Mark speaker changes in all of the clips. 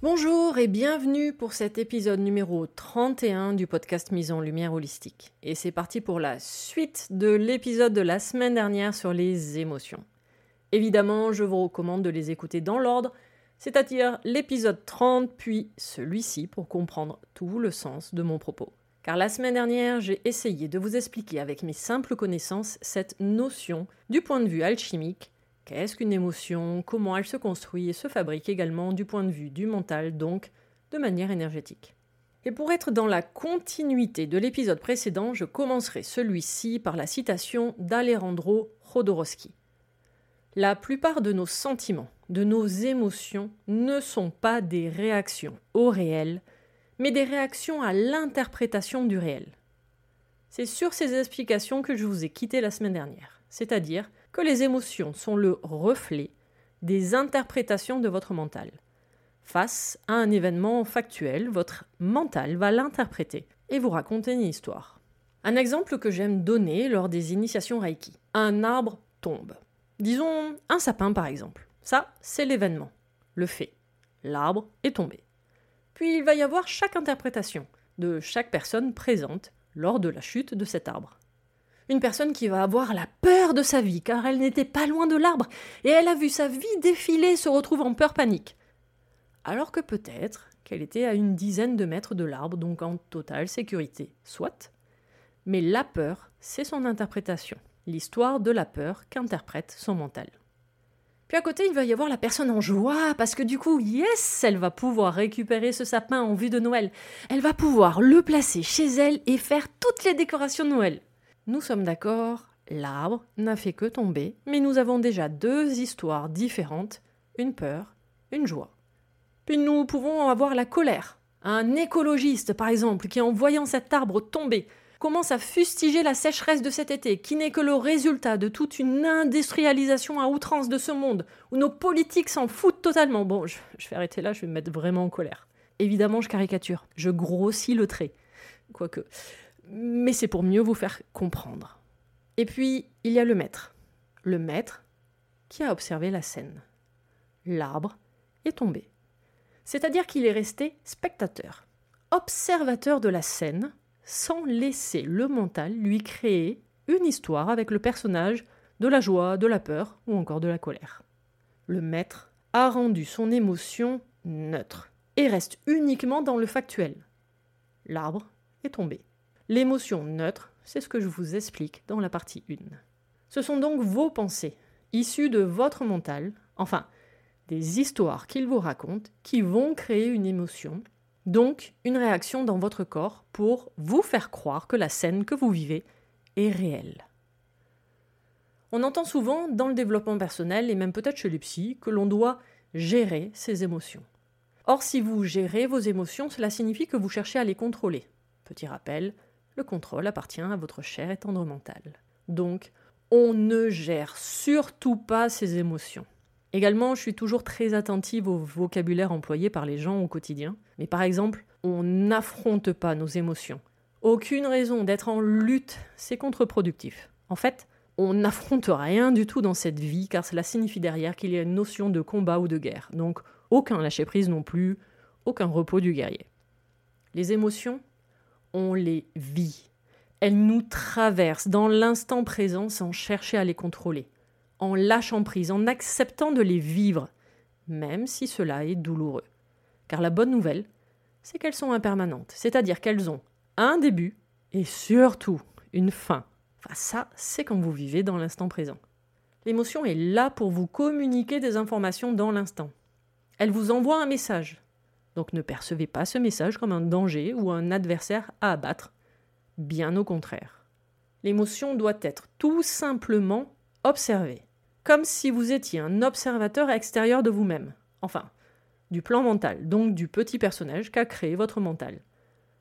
Speaker 1: Bonjour et bienvenue pour cet épisode numéro 31 du podcast Mise en Lumière Holistique. Et c'est parti pour la suite de l'épisode de la semaine dernière sur les émotions. Évidemment, je vous recommande de les écouter dans l'ordre, c'est-à-dire l'épisode 30 puis celui-ci pour comprendre tout le sens de mon propos. Car la semaine dernière, j'ai essayé de vous expliquer avec mes simples connaissances cette notion du point de vue alchimique Qu'est-ce qu'une émotion Comment elle se construit et se fabrique également du point de vue du mental, donc de manière énergétique. Et pour être dans la continuité de l'épisode précédent, je commencerai celui-ci par la citation d'Alejandro Jodorowsky. La plupart de nos sentiments, de nos émotions, ne sont pas des réactions au réel, mais des réactions à l'interprétation du réel. C'est sur ces explications que je vous ai quitté la semaine dernière, c'est-à-dire les émotions sont le reflet des interprétations de votre mental. Face à un événement factuel, votre mental va l'interpréter et vous raconter une histoire. Un exemple que j'aime donner lors des initiations Reiki. Un arbre tombe. Disons un sapin par exemple. Ça, c'est l'événement, le fait. L'arbre est tombé. Puis il va y avoir chaque interprétation de chaque personne présente lors de la chute de cet arbre une personne qui va avoir la peur de sa vie, car elle n'était pas loin de l'arbre, et elle a vu sa vie défiler se retrouve en peur panique. Alors que peut-être qu'elle était à une dizaine de mètres de l'arbre, donc en totale sécurité. Soit. Mais la peur, c'est son interprétation, l'histoire de la peur qu'interprète son mental. Puis à côté, il va y avoir la personne en joie, parce que du coup, yes, elle va pouvoir récupérer ce sapin en vue de Noël. Elle va pouvoir le placer chez elle et faire toutes les décorations de Noël. Nous sommes d'accord, l'arbre n'a fait que tomber, mais nous avons déjà deux histoires différentes, une peur, une joie. Puis nous pouvons avoir la colère. Un écologiste, par exemple, qui en voyant cet arbre tomber, commence à fustiger la sécheresse de cet été, qui n'est que le résultat de toute une industrialisation à outrance de ce monde, où nos politiques s'en foutent totalement. Bon, je, vais arrêter là, je vais me mettre vraiment en colère. Évidemment, je caricature, je grossis le trait. Quoique mais c'est pour mieux vous faire comprendre. Et puis, il y a le maître. Le maître qui a observé la scène. L'arbre est tombé. C'est-à-dire qu'il est resté spectateur, observateur de la scène, sans laisser le mental lui créer une histoire avec le personnage de la joie, de la peur ou encore de la colère. Le maître a rendu son émotion neutre et reste uniquement dans le factuel. L'arbre est tombé. L'émotion neutre, c'est ce que je vous explique dans la partie 1. Ce sont donc vos pensées, issues de votre mental, enfin, des histoires qu'ils vous racontent qui vont créer une émotion, donc une réaction dans votre corps pour vous faire croire que la scène que vous vivez est réelle. On entend souvent dans le développement personnel et même peut-être chez les psys que l'on doit gérer ses émotions. Or, si vous gérez vos émotions, cela signifie que vous cherchez à les contrôler. Petit rappel, le contrôle appartient à votre cher et tendre mental. Donc, on ne gère surtout pas ses émotions. Également, je suis toujours très attentive au vocabulaire employé par les gens au quotidien. Mais par exemple, on n'affronte pas nos émotions. Aucune raison d'être en lutte, c'est contre-productif. En fait, on n'affronte rien du tout dans cette vie car cela signifie derrière qu'il y a une notion de combat ou de guerre. Donc aucun lâcher-prise non plus, aucun repos du guerrier. Les émotions, on les vit. Elles nous traversent dans l'instant présent sans chercher à les contrôler, en lâchant prise, en acceptant de les vivre, même si cela est douloureux. Car la bonne nouvelle, c'est qu'elles sont impermanentes, c'est-à-dire qu'elles ont un début et surtout une fin. Enfin, ça, c'est quand vous vivez dans l'instant présent. L'émotion est là pour vous communiquer des informations dans l'instant. Elle vous envoie un message. Donc ne percevez pas ce message comme un danger ou un adversaire à abattre. Bien au contraire. L'émotion doit être tout simplement observée, comme si vous étiez un observateur extérieur de vous-même. Enfin, du plan mental, donc du petit personnage qu'a créé votre mental,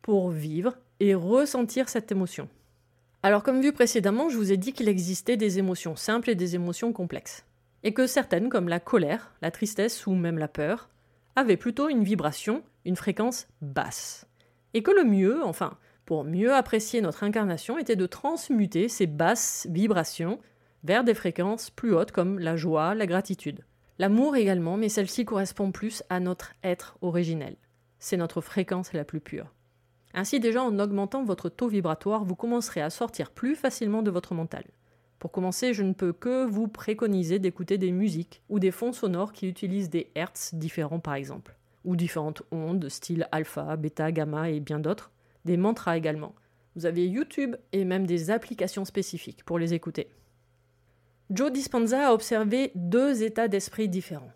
Speaker 1: pour vivre et ressentir cette émotion. Alors comme vu précédemment, je vous ai dit qu'il existait des émotions simples et des émotions complexes et que certaines, comme la colère, la tristesse ou même la peur, avaient plutôt une vibration, une fréquence basse. Et que le mieux, enfin, pour mieux apprécier notre incarnation, était de transmuter ces basses vibrations vers des fréquences plus hautes comme la joie, la gratitude. L'amour également, mais celle-ci correspond plus à notre être originel. C'est notre fréquence la plus pure. Ainsi déjà en augmentant votre taux vibratoire, vous commencerez à sortir plus facilement de votre mental. Pour commencer, je ne peux que vous préconiser d'écouter des musiques ou des fonds sonores qui utilisent des hertz différents par exemple, ou différentes ondes, style alpha, bêta, gamma et bien d'autres, des mantras également. Vous avez YouTube et même des applications spécifiques pour les écouter. Joe Dispenza a observé deux états d'esprit différents.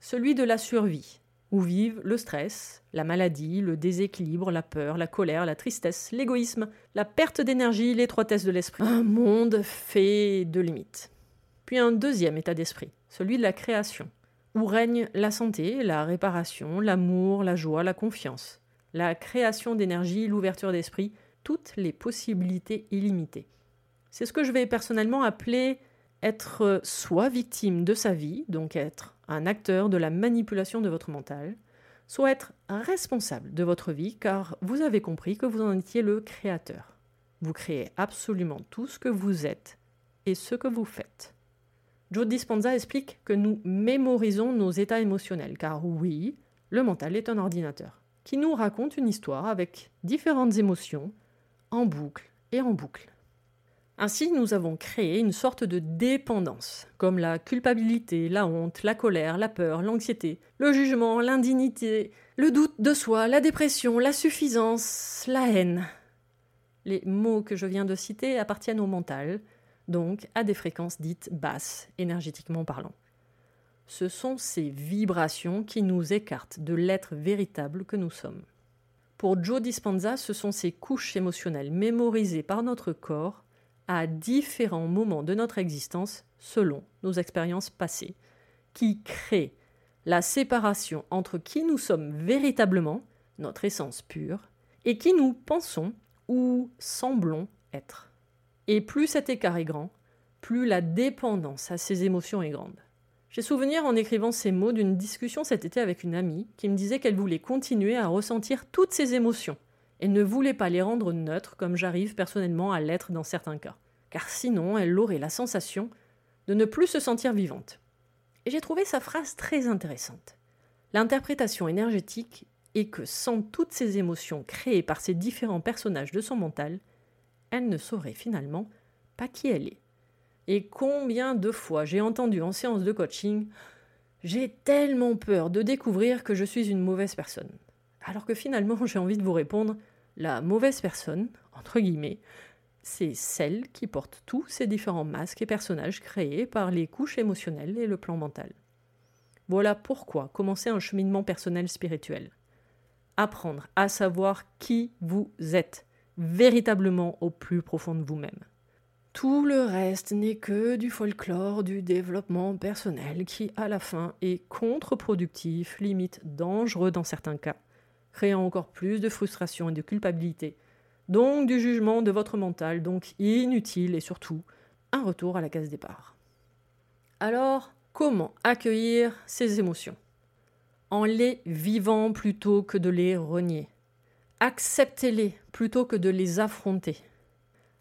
Speaker 1: Celui de la survie, où vivent le stress, la maladie, le déséquilibre, la peur, la colère, la tristesse, l'égoïsme, la perte d'énergie, l'étroitesse de l'esprit. Un monde fait de limites. Puis un deuxième état d'esprit, celui de la création, où règne la santé, la réparation, l'amour, la joie, la confiance, la création d'énergie, l'ouverture d'esprit, toutes les possibilités illimitées. C'est ce que je vais personnellement appeler être soit victime de sa vie, donc être un acteur de la manipulation de votre mental, soit être responsable de votre vie car vous avez compris que vous en étiez le créateur. Vous créez absolument tout ce que vous êtes et ce que vous faites. Joe Dispenza explique que nous mémorisons nos états émotionnels car oui, le mental est un ordinateur qui nous raconte une histoire avec différentes émotions en boucle et en boucle. Ainsi, nous avons créé une sorte de dépendance, comme la culpabilité, la honte, la colère, la peur, l'anxiété, le jugement, l'indignité, le doute de soi, la dépression, la suffisance, la haine. Les mots que je viens de citer appartiennent au mental, donc à des fréquences dites basses, énergétiquement parlant. Ce sont ces vibrations qui nous écartent de l'être véritable que nous sommes. Pour Joe Dispenza, ce sont ces couches émotionnelles mémorisées par notre corps à différents moments de notre existence selon nos expériences passées, qui créent la séparation entre qui nous sommes véritablement, notre essence pure, et qui nous pensons ou semblons être. Et plus cet écart est grand, plus la dépendance à ces émotions est grande. J'ai souvenir en écrivant ces mots d'une discussion cet été avec une amie qui me disait qu'elle voulait continuer à ressentir toutes ces émotions et ne voulait pas les rendre neutres comme j'arrive personnellement à l'être dans certains cas, car sinon elle aurait la sensation de ne plus se sentir vivante. Et j'ai trouvé sa phrase très intéressante. L'interprétation énergétique est que sans toutes ces émotions créées par ces différents personnages de son mental, elle ne saurait finalement pas qui elle est. Et combien de fois j'ai entendu en séance de coaching J'ai tellement peur de découvrir que je suis une mauvaise personne. Alors que finalement j'ai envie de vous répondre la mauvaise personne, entre guillemets, c'est celle qui porte tous ces différents masques et personnages créés par les couches émotionnelles et le plan mental. Voilà pourquoi commencer un cheminement personnel spirituel. Apprendre à savoir qui vous êtes, véritablement au plus profond de vous-même. Tout le reste n'est que du folklore du développement personnel qui, à la fin, est contre-productif, limite dangereux dans certains cas, créant encore plus de frustration et de culpabilité, donc du jugement de votre mental, donc inutile et surtout un retour à la case départ. Alors, comment accueillir ces émotions? En les vivant plutôt que de les renier. Acceptez-les plutôt que de les affronter.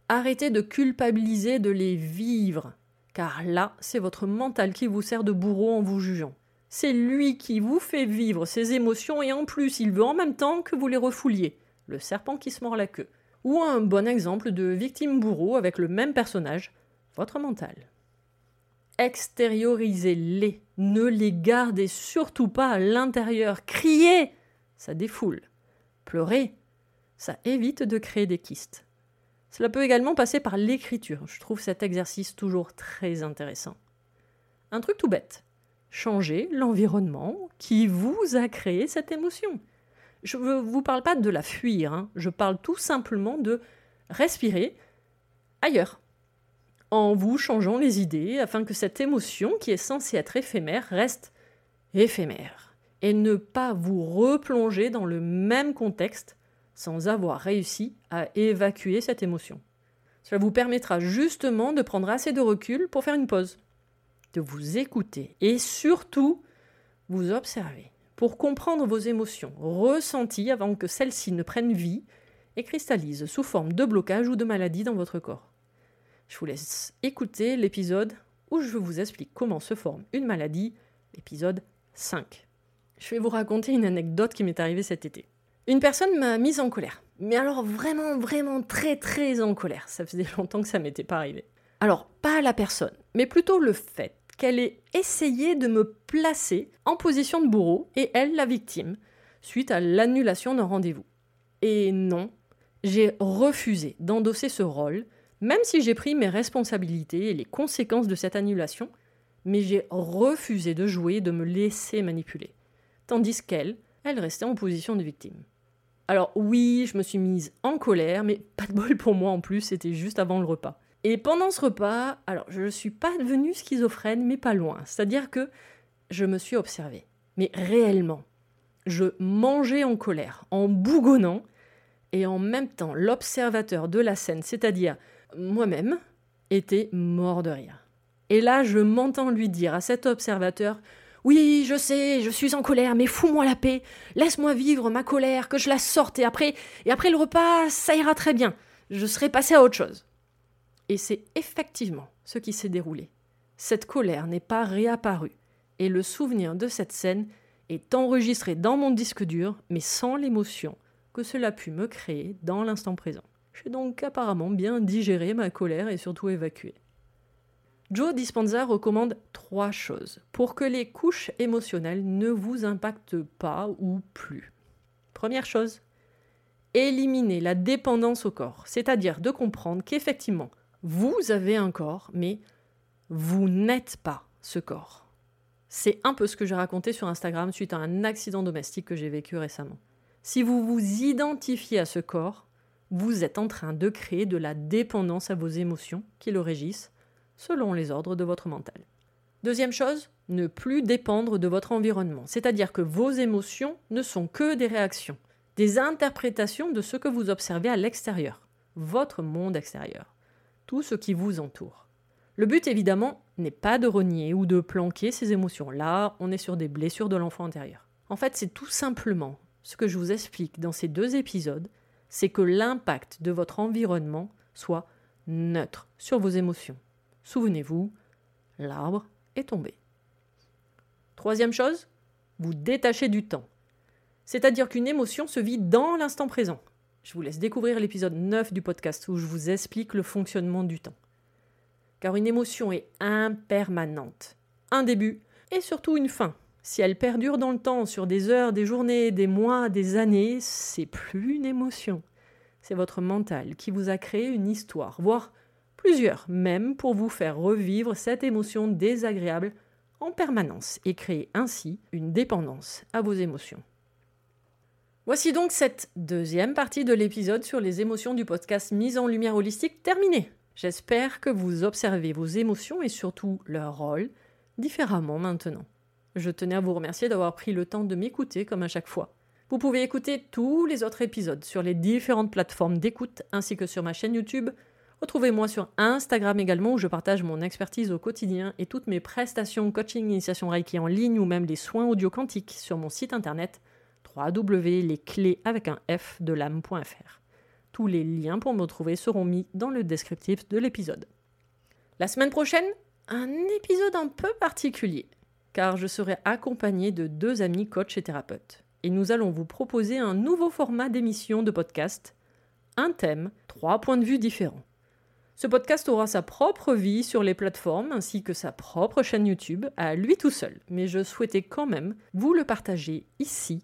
Speaker 1: Arrêtez de culpabiliser de les vivre, car là, c'est votre mental qui vous sert de bourreau en vous jugeant. C'est lui qui vous fait vivre ces émotions et en plus, il veut en même temps que vous les refouliez. Le serpent qui se mord la queue. Ou un bon exemple de victime bourreau avec le même personnage, votre mental. Extériorisez-les, ne les gardez surtout pas à l'intérieur. Criez, ça défoule. Pleurez, ça évite de créer des kystes. Cela peut également passer par l'écriture. Je trouve cet exercice toujours très intéressant. Un truc tout bête. Changer l'environnement qui vous a créé cette émotion. Je ne vous parle pas de la fuir, hein. je parle tout simplement de respirer ailleurs, en vous changeant les idées afin que cette émotion qui est censée être éphémère reste éphémère et ne pas vous replonger dans le même contexte sans avoir réussi à évacuer cette émotion. Cela vous permettra justement de prendre assez de recul pour faire une pause, de vous écouter et surtout vous observer pour comprendre vos émotions ressenties avant que celles-ci ne prennent vie et cristallisent sous forme de blocage ou de maladie dans votre corps. Je vous laisse écouter l'épisode où je vous explique comment se forme une maladie, l'épisode 5. Je vais vous raconter une anecdote qui m'est arrivée cet été. Une personne m'a mise en colère. Mais alors vraiment, vraiment très, très en colère. Ça faisait longtemps que ça m'était pas arrivé. Alors, pas la personne, mais plutôt le fait qu'elle ait essayé de me placer en position de bourreau et elle la victime, suite à l'annulation d'un rendez-vous. Et non, j'ai refusé d'endosser ce rôle, même si j'ai pris mes responsabilités et les conséquences de cette annulation, mais j'ai refusé de jouer et de me laisser manipuler. Tandis qu'elle, elle restait en position de victime. Alors oui, je me suis mise en colère, mais pas de bol pour moi en plus, c'était juste avant le repas. Et pendant ce repas, alors je ne suis pas devenue schizophrène, mais pas loin. C'est-à-dire que je me suis observée, mais réellement. Je mangeais en colère, en bougonnant, et en même temps, l'observateur de la scène, c'est-à-dire moi-même, était mort de rire. Et là, je m'entends lui dire à cet observateur oui, je sais, je suis en colère, mais fous-moi la paix. Laisse-moi vivre ma colère, que je la sorte, et après, et après le repas, ça ira très bien. Je serai passé à autre chose. Et c'est effectivement ce qui s'est déroulé. Cette colère n'est pas réapparue, et le souvenir de cette scène est enregistré dans mon disque dur, mais sans l'émotion que cela pu me créer dans l'instant présent. J'ai donc apparemment bien digéré ma colère et surtout évacué. Joe Dispenza recommande trois choses pour que les couches émotionnelles ne vous impactent pas ou plus. Première chose, éliminer la dépendance au corps, c'est-à-dire de comprendre qu'effectivement, vous avez un corps, mais vous n'êtes pas ce corps. C'est un peu ce que j'ai raconté sur Instagram suite à un accident domestique que j'ai vécu récemment. Si vous vous identifiez à ce corps, vous êtes en train de créer de la dépendance à vos émotions qui le régissent selon les ordres de votre mental. Deuxième chose, ne plus dépendre de votre environnement, c'est-à-dire que vos émotions ne sont que des réactions, des interprétations de ce que vous observez à l'extérieur, votre monde extérieur, tout ce qui vous entoure. Le but évidemment n'est pas de renier ou de planquer ces émotions. Là, on est sur des blessures de l'enfant intérieur. En fait, c'est tout simplement ce que je vous explique dans ces deux épisodes, c'est que l'impact de votre environnement soit neutre sur vos émotions. Souvenez-vous, l'arbre est tombé. Troisième chose, vous détachez du temps. C'est-à-dire qu'une émotion se vit dans l'instant présent. Je vous laisse découvrir l'épisode 9 du podcast où je vous explique le fonctionnement du temps. Car une émotion est impermanente. Un début et surtout une fin. Si elle perdure dans le temps, sur des heures, des journées, des mois, des années, c'est plus une émotion. C'est votre mental qui vous a créé une histoire, voire plusieurs même, pour vous faire revivre cette émotion désagréable en permanence et créer ainsi une dépendance à vos émotions. Voici donc cette deuxième partie de l'épisode sur les émotions du podcast Mise en lumière holistique terminée. J'espère que vous observez vos émotions et surtout leur rôle différemment maintenant. Je tenais à vous remercier d'avoir pris le temps de m'écouter comme à chaque fois. Vous pouvez écouter tous les autres épisodes sur les différentes plateformes d'écoute ainsi que sur ma chaîne YouTube. Retrouvez-moi sur Instagram également où je partage mon expertise au quotidien et toutes mes prestations coaching, initiation Reiki en ligne ou même les soins audio quantiques sur mon site internet www.lesclés avec un F de l'âme.fr. Tous les liens pour me retrouver seront mis dans le descriptif de l'épisode. La semaine prochaine, un épisode un peu particulier, car je serai accompagné de deux amis coachs et thérapeutes et nous allons vous proposer un nouveau format d'émission de podcast, un thème, trois points de vue différents. Ce podcast aura sa propre vie sur les plateformes ainsi que sa propre chaîne YouTube à lui tout seul, mais je souhaitais quand même vous le partager ici